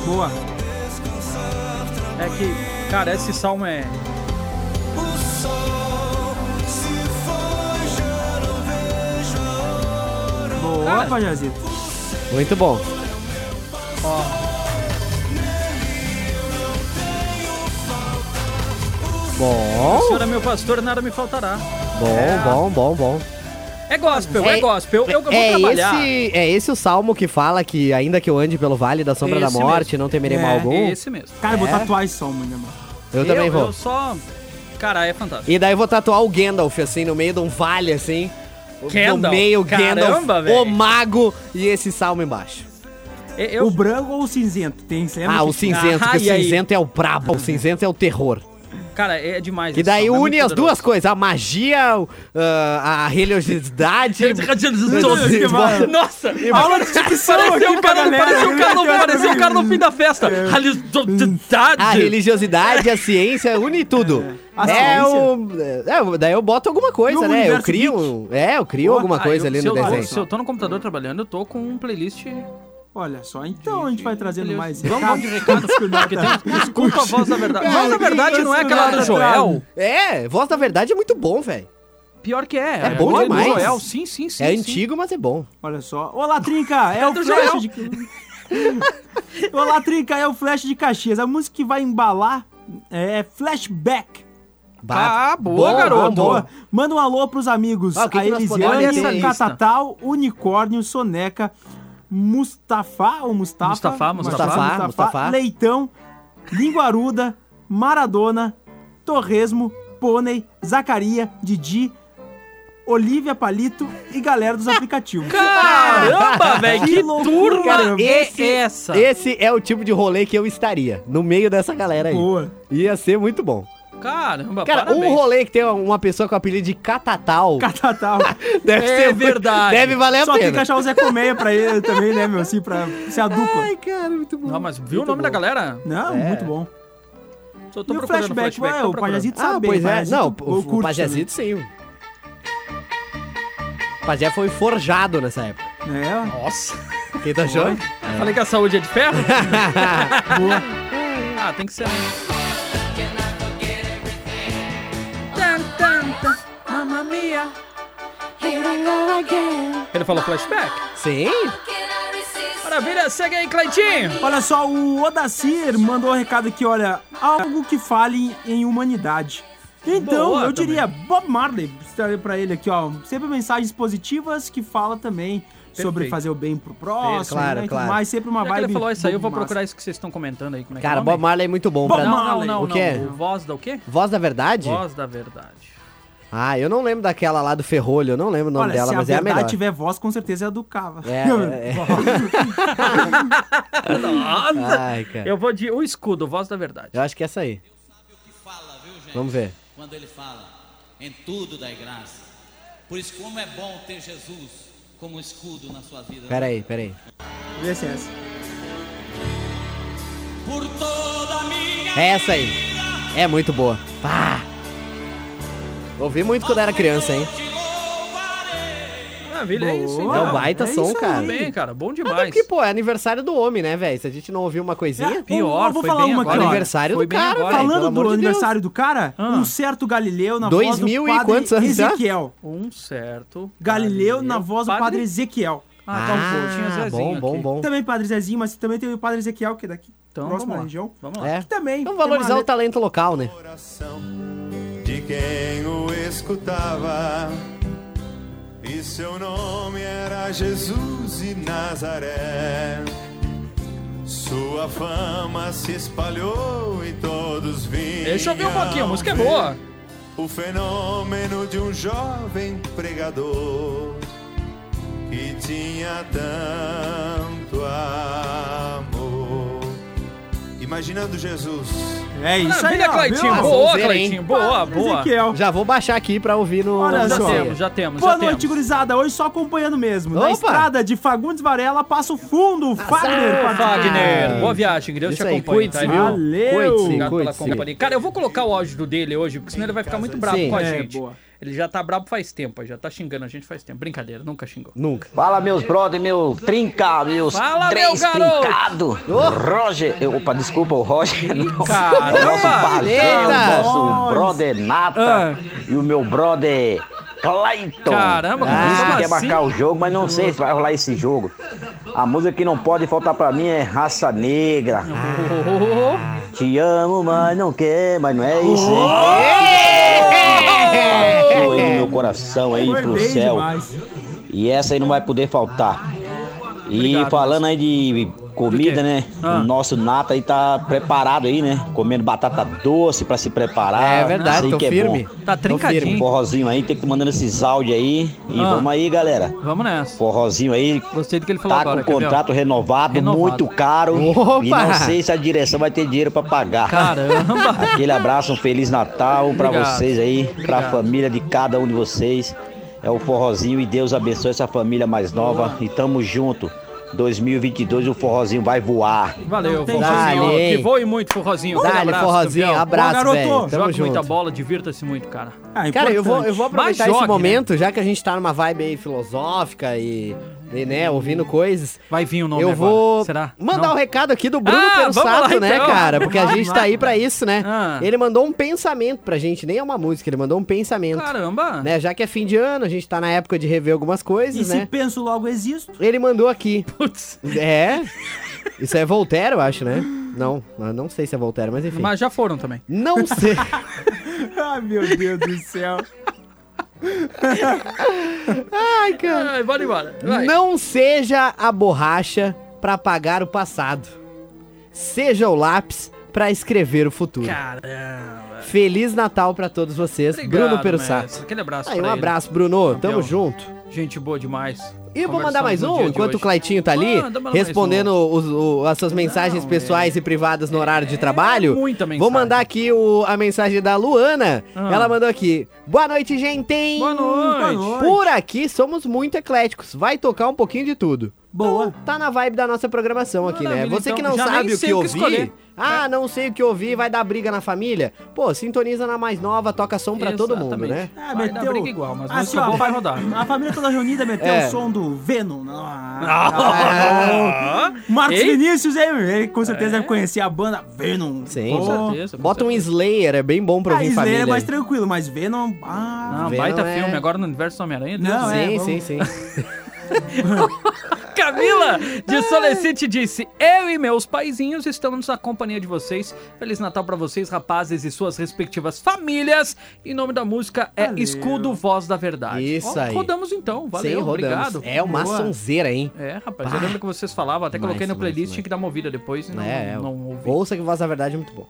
Boa. é que, cara, esse salmo é Boa. Pajazito. Muito bom. Bom, O Senhor é meu pastor, nada me faltará. bom, bom, bom, bom. É gospel, é, É- gospel. Eu, eu vou é, trabalhar. esse, é esse o salmo que fala que ainda que eu ande pelo vale da sombra da Esse morte, mesmo. não temerei É, mal algum. Esse mesmo. Cara, eu vou É? tatuar esse som, ainda, mano. Eu também vou. Eu só... Cara, é fantástico. E daí eu vou tatuar o Gandalf, assim, no meio de um vale, assim. Gandalf? No meio, Caramba, Gandalf, velho. o mago e esse salmo embaixo. Eu, O branco ou o cinzento? Tem sempre. Ah, o cinzento, Ah, que o aí? cinzento é o brabo, o cinzento é o terror. Cara, é demais. Que esse daí é une as duas coisas, a magia, o- ah, a religiosidade. (laughs) Nossa! Aula de dicção aqui o pra cara, galera. pareceu o cara, no, cara no fim da festa. a Religiosidade. a ciência, une tudo. A É, o. É, daí eu boto alguma E coisa, o né? Eu crio. um- É, eu crio alguma Ah, coisa eu- ali no eu, desenho. Se eu tô no computador trabalhando, eu tô com um playlist. Olha só, então a gente vai trazendo mais Vamos, vamos de recado. Porque tem, (laughs) escuta a voz da verdade. Voz da verdade não é aquela do Joel? É, voz da verdade é muito bom, velho. Pior que é. É bom voz do demais. Joel, sim, sim, sim. É sim. antigo, mas é bom. Olha só. Olá, Trinca! É o do Flash Joel. de... (laughs) Olá, Trinca! É o Flash de Caxias. A música que vai embalar é Flashback. Ah, boa, Bom, garoto. bom, bom. Boa. Manda um alô pros amigos. Ah, o que a que Elisiane, Unicórnio, Soneca, Mustafa ou Mustafa? Mustafa, Mustafa, Mustafa. Leitão, Linguaruda, Maradona, Torresmo, Pônei, Zacaria, Didi, Olivia Palito e galera dos aplicativos. (laughs) Caramba, (laughs) velho, que, Que loucura, turma caramba. é Esse- essa? Esse é o tipo de rolê que eu estaria, no meio dessa galera aí. Boa. Ia ser muito bom. Caramba, Cara, parabéns. um rolê que tem uma pessoa com o apelido de Catatal Catatal. (laughs) deve É ser verdade. Deve valer a Só tem que pena. achar o Zé Colmeia pra ele também, né, meu? Assim, pra ser a dupla. Ai, cara, muito bom. Não, mas viu Muito o nome bom. da galera? Não, É. muito bom. Só tô e o procurando flashback, flashback. ué, tô o. Pajazito Ah, sabe pois é. Não, o, o Pajazito sim. O Pajé foi forjado nessa época. É, Nossa. Quem tá achando? Falei que a saúde é de ferro? boa. (laughs) ah, tem que ser. Mamma mia. Ele falou flashback? Sim? Maravilha, segue aí, Cleitinho. Olha só, o Odacir mandou um recado aqui, olha, algo que fale em humanidade. Então, Boa eu também. diria Bob Marley, pra ele aqui, ó, sempre mensagens positivas que fala também sobre Perfeito. fazer o bem pro próximo, Claro, né, e tudo claro. mais, sempre uma Já que vibe ele falou isso aí, eu vou Massa. procurar isso que vocês estão comentando aí. Como é que Cara, é o nome? Bob Marley é muito bom. Bob pra- Não, não, Marley. não, O não. quê? O Voz da o quê? Voz da Verdade? Voz da verdade. Ah, eu não lembro daquela lá do Ferrolho, eu não lembro o nome Olha, dela, se a mas é a verdade melhor. tiver voz, com certeza é a do Cava. É, é, (laughs) é. Nossa! Ai, cara. Eu vou de O Escudo, Voz da Verdade. Eu acho que é essa aí. Vamos ver. quando ele fala, em tudo dai graça. Por isso, como é bom ter Jesus como escudo na sua vida. Pera aí, pera aí. Vê se é essa. Por toda a minha É essa aí. É muito boa. Pá! Ouvi muito quando era criança, hein? Maravilha, é isso. Boa. É um baita É som, isso cara. Bem, cara. Bom Até demais. porque, pô, é aniversário do homem, né, velho? Se a gente não ouvir uma coisinha. É, Pior, eu vou foi falar bem uma agora. aqui, ó. aniversário Foi do bem cara, agora. Falando do de Deus. aniversário do cara, Ah. um certo Galileu na Dois voz do mil e padre quantos anos já? Ezequiel. Um certo. Galileu na voz do padre Ezequiel. Ah, tá um pouquinho Ah, Zezinho bom, bom, aqui. bom. Também padre Zezinho, mas também tem o padre Ezequiel, que é daqui, Então, próximo vamos lá. região. Vamos lá. É. Que também. Vamos valorizar o talento local, né? de quem o escutava. E seu nome era Jesus de Nazaré. Sua fama se espalhou e todos vinham. Deixa eu ver um pouquinho, a música é boa. O fenômeno de um jovem pregador que tinha tanto amor. Imaginando Jesus. É isso aí, Maravilha, ó, Cleitinho. viu? Boa, Vamos ver, hein? Cleitinho. Boa, boa. Ezequiel. Já vou baixar aqui pra ouvir no. Olha Já só. temos, já temos, Boa já noite, temos. gurizada. Hoje só acompanhando mesmo. Na Opa! estrada de Fagundes Varela, Passo Fundo, Fagner. Ô, Fagner, boa viagem, que Deus Isso te aí, acompanhe, cuide-se, tá? viu? Valeu. Cuide-se, Obrigado pela cuide-se. companhia. Cara, eu vou colocar o áudio dele hoje, porque senão ele vai ficar muito bravo Sim. com a É, gente. boa. Ele já tá bravo faz tempo, já tá xingando a gente faz tempo. Brincadeira, nunca xingou. Nunca. Fala, meus brother, meu trinca, meus Fala, três meu garoto! trincados. Roger, eu, opa, desculpa, o Roger. Caramba! o nosso Pajé, o Eita! nosso brother Nata Ah. e o meu brother Clayton. Caramba, como que quer assim? marcar o jogo, mas não sei se vai rolar esse jogo. A música que não pode faltar pra mim é Raça Negra. Oh, Te amo, mas não quer, mas não é isso, hein? Partiu aí no meu coração aí pro céu. E essa aí não vai poder faltar. E falando aí de comida, né? Ah. O nosso Nata aí tá preparado aí, né? Comendo batata doce pra se preparar. É verdade, tô que é firme. bom. Tá trincadinho. Forrozinho aí, tem que mandando esses áudios aí. E Ah. vamos aí, galera. Vamos nessa. Forrozinho aí. Gostei do que ele falou Tá agora. com ver, ó? contrato renovado, Renovado. muito caro. Opa! E não sei se a direção vai ter dinheiro pra pagar. Caramba. (laughs) Aquele abraço, um Feliz Natal pra Obrigado. vocês aí, pra Obrigado. família de cada um de vocês. É o forrozinho e Deus abençoe essa família mais nova. E tamo junto. 2022 o forrozinho vai voar. Valeu, forrozinho. Que voe muito, forrozinho. Grande Dale, abraço, forrozinho, campeão. abraço, garoto. velho. Tamo Joga muita junto. bola, divirta-se muito, cara. Ah, Cara, eu vou, eu vou aproveitar jogue, esse momento, já que a gente tá numa vibe aí filosófica e, né, ouvindo coisas. Vai vir o nome eu agora. vou Será? mandar o recado aqui do Bruno Ah, Pensato, lá, né, então. cara? Porque a gente tá aí pra isso, né? Ah. Ele mandou um pensamento pra gente, nem é uma música, ele mandou um pensamento. Caramba. Né? Já que é fim de ano, a gente tá na época de rever algumas E coisas, se né? penso logo existo? Ele mandou aqui. Putz. É. Isso é Voltaire, eu acho, né? Não, não sei se é Voltaire, mas enfim. Mas já foram também. Não sei. (laughs) Ai, meu Deus do céu. Ai, cara. Ai, bora embora. Vai. Não seja a borracha pra apagar o passado. Seja o lápis pra escrever o futuro. Caramba. Feliz Natal pra todos vocês. Obrigado, Bruno Perussato. Aquele abraço Aí, um ele. abraço, Bruno. Campeão. Tamo junto. Gente boa demais. E vou mandar mais um, enquanto o. Claitinho tá ali, Manda, respondendo os- o- as suas mensagens Não, pessoais e privadas no horário de trabalho. muita mensagem. Vou mandar aqui o- a mensagem da Luana. Ah. Ela mandou aqui. Boa noite, gente! Boa noite. Por aqui somos muito ecléticos. Vai tocar um pouquinho de tudo. Boa. Tá na vibe da nossa programação aqui, né? Maravilha, Você que então, não sabe o que ouvir. ah, não sei o que ouvir, vai dar briga na família. Pô, sintoniza na mais nova, toca som pra todo mundo, Exatamente. né? Ah, Vai dar briga igual, mas assim, ó, vai rodar. A família toda reunida meteu É. o som do Venom. Ah, Marcos Ei. Vinícius, hein? Ele com certeza deve conhecer a banda Venom. Sim. Com certeza. com Bota um certeza. Slayer, é bem bom pra Ah, ouvir Slayer família. é mais tranquilo, mas Venom... Ah, Não, Venom baita é- filme agora no universo do Homem-Aranha. Não, é. Sim, vamos- sim, sim. (laughs) (laughs) Camila de Solicite disse: Eu e meus paizinhos estamos na companhia de vocês. Feliz Natal pra vocês, rapazes e suas respectivas famílias. Em nome da música é Valeu. Escudo Voz da Verdade. Isso aí. Rodamos então, valeu, sim, rodamos. obrigado. É uma Boa. sonzeira, hein? É, rapaz, eu lembro que vocês falavam, até coloquei no playlist, nice, tinha que dar uma ouvida depois não, é, não ouvi. ouça que Voz da Verdade é muito bom.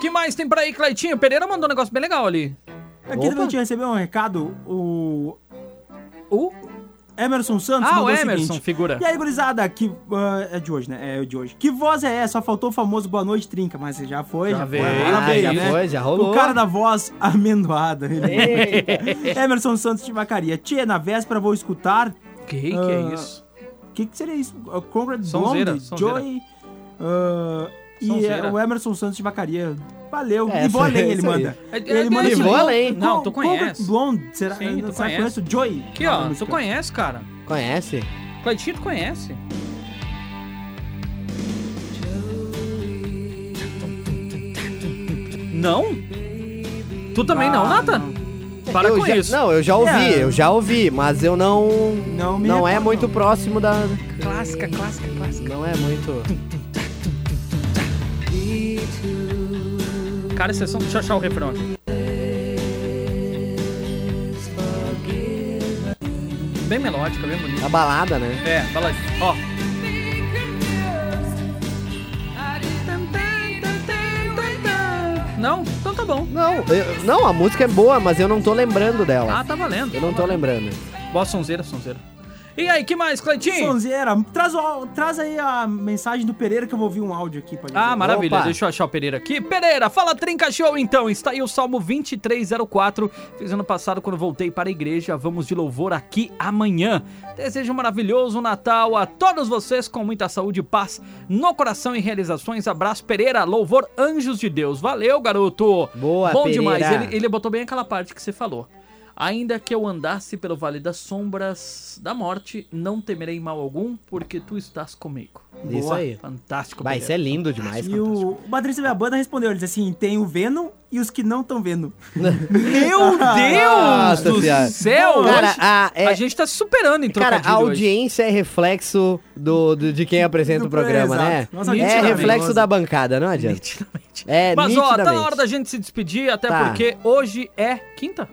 que mais tem por aí, Cleitinho? Pereira mandou um negócio bem legal ali. Aqui Opa. também tinha recebido um recado, o... O? Emerson Santos Ah, mandou o o Emerson, seguinte. figura. E aí, gurizada, que... ah, é de hoje, né? É de hoje. Que voz é essa? Só faltou o famoso Boa Noite Trinca, mas já foi, Já já, veio. foi. Ah, veio, já né? foi, já rolou. O cara da voz amendoada. (laughs) Emerson Santos de Vacaria. Tia, na véspera vou escutar... Que que Ah, é isso? O que, que seria isso? Uh, Conrad Blonde. Joy... ah, e é, o Emerson Santos de Vacaria. Valeu. É, e vou além, ele manda. É- é- Ele manda é- assim, vou além. Não, tu conhece. Blonde. Será, Sim, tu que conhece. conhece o Joy? Aqui, Ah, ó, tu conhece, cara. Conhece? Cleitinho, tu conhece. Não? Tu também não, Ah, Nathan? Para eu com já, isso. Não, eu já ouvi, É. eu já ouvi, mas eu não. Não me Não é recordo, muito não. próximo da. Clássica, clássica, clássica. Não é muito. Cara, é só... Deixa eu achar o refrão aqui. Bem melódica, bem bonita. A balada, né? É, fala aí. Ó. Não? Então tá bom. Não, eu- não, a música é boa, mas eu não tô lembrando dela. Ah, tá valendo. Eu não tô lembrando. Boa sonzeira, sonzeira. E aí, que mais, Cleitinho? Sonzeira, traz, o- traz aí a mensagem do Pereira que eu vou ouvir um áudio aqui. Pode Ah, maravilha. Opa. Deixa eu achar o Pereira aqui. Pereira, fala Trinca Show então. Está aí o Salmo 2304. Fiz ano passado quando voltei para a igreja. Vamos de louvor aqui amanhã. Desejo um maravilhoso Natal a todos vocês com muita saúde e paz no coração e realizações. Abraço, Pereira. Louvor Anjos de Deus. Valeu, garoto. Boa, Bom Pereira. demais. Ele, ele botou bem aquela parte que você falou. Ainda que eu andasse pelo vale das sombras da morte, não temerei mal algum, porque tu estás comigo. Isso Boa. aí. Fantástico. Vai, isso é lindo demais. E o, o Patrício da banda respondeu, ele disse assim, tem o Venom e os que não estão vendo. (laughs) Meu Deus Nossa do céu! Cara, hoje a- é- a gente tá se superando em Cara, a hoje. audiência é reflexo do, do- de quem apresenta Do o programa, exato. né? Nossa, é reflexo da bancada, não adianta. É, Mas ó, tá na hora da gente se despedir, até Tá. porque hoje é quinta.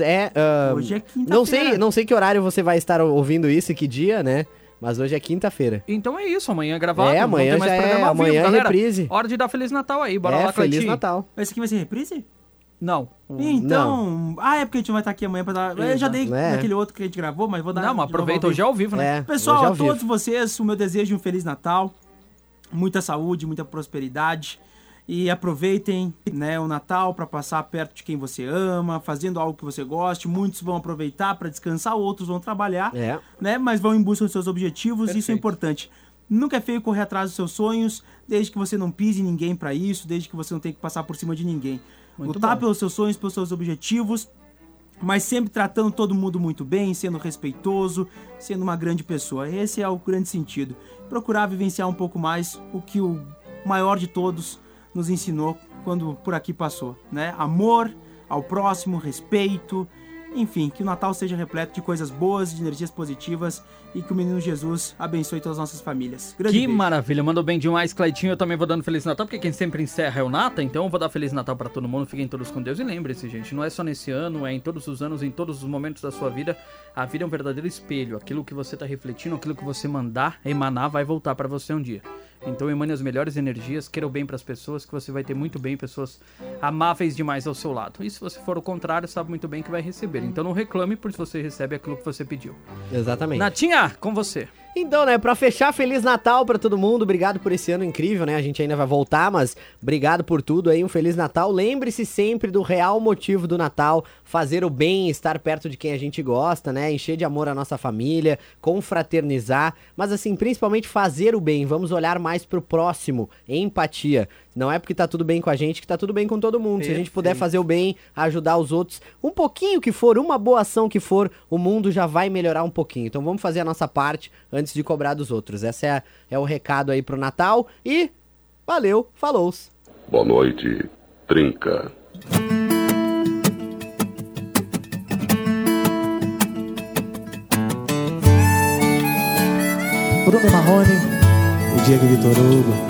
É, ah, Hoje é quinta-feira. não sei, não sei que horário você vai estar ouvindo isso e que dia, né? Mas hoje é quinta-feira. Então é isso, amanhã é gravado. É, não amanhã já é- programa ao vivo, amanhã é galera. reprise. Hora de dar Feliz Natal aí, bora é, lá, Feliz. Natal. Esse aqui vai ser reprise? Não. Então... Ah, é porque a gente vai estar aqui amanhã pra dar... Eu já dei É. naquele outro que a gente gravou, mas vou dar... Não, mas aproveita, ao hoje é ao vivo, né? É, Pessoal, é a ao vivo. todos vocês, o meu desejo de um Feliz Natal, muita saúde, muita prosperidade e aproveitem né, o Natal para passar perto de quem você ama, fazendo algo que você goste. Muitos vão aproveitar para descansar, outros vão trabalhar, É. né, mas vão em busca dos seus objetivos, isso é Perfeito. importante. Nunca é feio correr atrás dos seus sonhos, desde que você não pise ninguém para isso, desde que você não tenha que passar por cima de ninguém. Muito Lutar bom. pelos seus sonhos, pelos seus objetivos, mas sempre tratando todo mundo muito bem, sendo respeitoso, sendo uma grande pessoa. Esse é o grande sentido. Procurar vivenciar um pouco mais o que o maior de todos nos ensinou quando por aqui passou, né? Amor ao próximo, respeito, enfim, que o Natal seja repleto de coisas boas, de energias positivas e que o menino Jesus abençoe todas as nossas famílias. Grande Que beijo. maravilha, mandou bem demais, Cleitinho. Eu também vou dando Feliz Natal, porque quem sempre encerra é o Nata, então eu vou dar Feliz Natal pra todo mundo. Fiquem todos com Deus e lembre-se, gente, não é só nesse ano, é em todos os anos, em todos os momentos da sua vida. A vida é um verdadeiro espelho. Aquilo que você tá refletindo, aquilo que você mandar emanar, vai voltar pra você um dia. Então emane as melhores energias, queira o bem pras pessoas, que você vai ter muito bem, pessoas amáveis demais ao seu lado. E se você for o contrário, sabe muito bem que vai receber. Então não reclame por se você recebe aquilo que você pediu. Exatamente. Natinha, com você. Então, né, pra fechar, Feliz Natal pra todo mundo. Obrigado por esse ano incrível, né? A gente ainda vai voltar, mas obrigado por tudo aí. Um Feliz Natal. Lembre-se sempre do real motivo do Natal: fazer o bem, estar perto de quem a gente gosta, né? Encher de amor a nossa família, confraternizar, mas assim, principalmente fazer o bem. Vamos olhar mais pro próximo, empatia. Não é porque tá tudo bem com a gente que tá tudo bem com todo mundo. Se a gente puder fazer o bem, ajudar os outros, um pouquinho que for, uma boa ação que for, o mundo já vai melhorar um pouquinho. Então vamos fazer a nossa parte antes de cobrar dos outros. Esse é, é o recado aí pro Natal e valeu, falou! Boa noite, Trinca. Bruno Marrone, o Diego Vitor Hugo.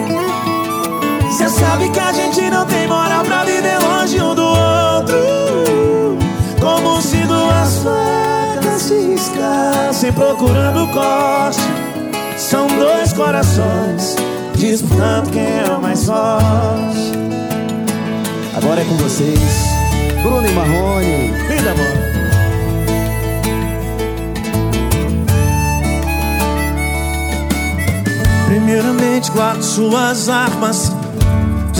Sabe que a gente não tem moral pra viver longe um do outro. Como se duas facas se riscassem procurando corte. São dois corações disputando quem é o mais forte. Agora é com vocês, Bruno e Marrone. Linda, amor. Primeiramente guarde suas armas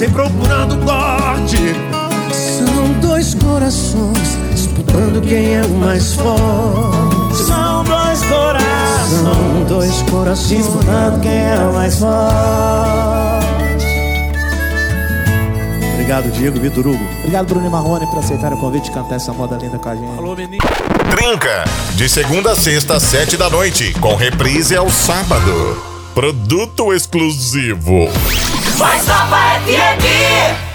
riscassem procurando corte. São dois corações disputando quem é o mais forte. São dois corações. São dois corações disputando quem é o mais forte. Obrigado, Diego Vitor Hugo. Obrigado, Bruno e Marrone, por aceitar o convite de cantar essa moda linda com a gente. Alô, menino. Trinca, de segunda a sexta, às sete da noite, com reprise ao sábado. Produto exclusivo. Vai só vai FMI!